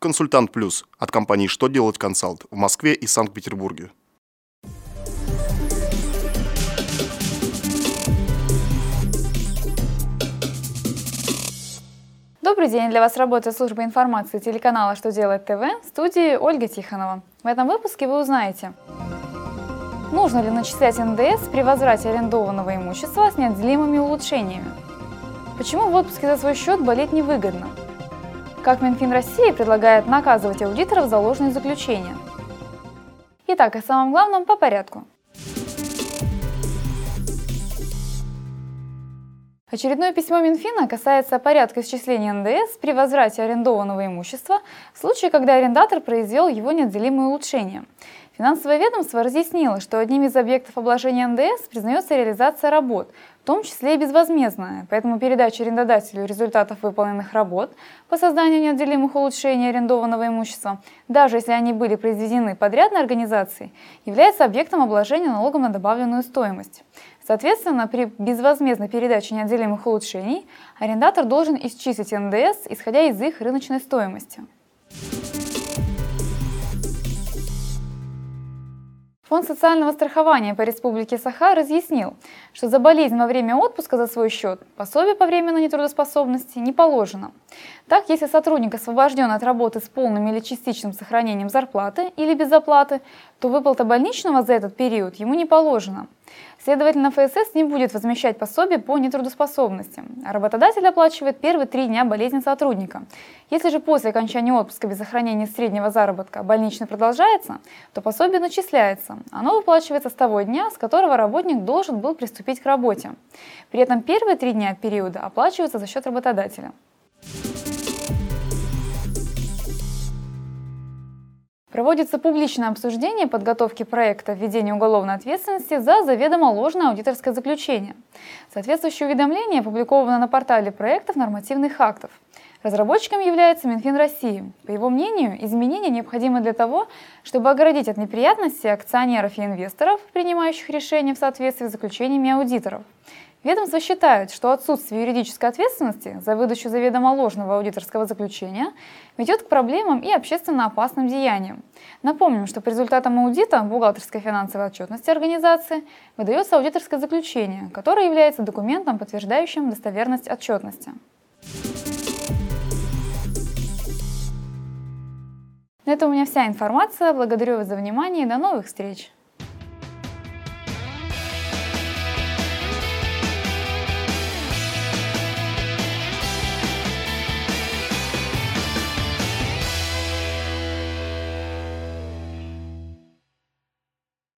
Консультант Плюс от компании «Что делать консалт» в Москве и Санкт-Петербурге. Добрый день! Для вас работает служба информации телеканала «Что делает ТВ» в студии Ольга Тихонова. В этом выпуске вы узнаете, нужно ли начислять НДС при возврате арендованного имущества с неотделимыми улучшениями, почему в отпуске за свой счет болеть невыгодно, как Минфин России предлагает наказывать аудиторов за ложные заключения. Итак, о самом главном по порядку. Очередное письмо Минфина касается порядка исчисления НДС при возврате арендованного имущества в случае, когда арендатор произвел его неотделимые улучшения. Финансовое ведомство разъяснило, что одним из объектов обложения НДС признается реализация работ, в том числе и безвозмездная, поэтому передача арендодателю результатов выполненных работ по созданию неотделимых улучшений арендованного имущества, даже если они были произведены подрядной организацией, является объектом обложения налогом на добавленную стоимость. Соответственно, при безвозмездной передаче неотделимых улучшений арендатор должен исчислить НДС, исходя из их рыночной стоимости. Фонд социального страхования по Республике Саха разъяснил, что за болезнь во время отпуска за свой счет пособие по временной нетрудоспособности не положено. Так, если сотрудник освобожден от работы с полным или частичным сохранением зарплаты или без оплаты, то выплата больничного за этот период ему не положена. Следовательно, ФСС не будет возмещать пособие по нетрудоспособности, а работодатель оплачивает первые три дня болезни сотрудника. Если же после окончания отпуска без сохранения среднего заработка больничный продолжается, то пособие начисляется. Оно выплачивается с того дня, с которого работник должен был приступить к работе. При этом первые три дня периода оплачиваются за счет работодателя. Проводится публичное обсуждение подготовки проекта введения уголовной ответственности за заведомо ложное аудиторское заключение. Соответствующее уведомление опубликовано на портале проектов нормативных актов. Разработчиком является Минфин России. По его мнению, изменения необходимы для того, чтобы оградить от неприятностей акционеров и инвесторов, принимающих решения в соответствии с заключениями аудиторов. Ведомство считает, что отсутствие юридической ответственности за выдачу заведомо ложного аудиторского заключения ведет к проблемам и общественно опасным деяниям. Напомним, что по результатам аудита бухгалтерской финансовой отчетности организации выдается аудиторское заключение, которое является документом, подтверждающим достоверность отчетности. На этом у меня вся информация. Благодарю вас за внимание и до новых встреч!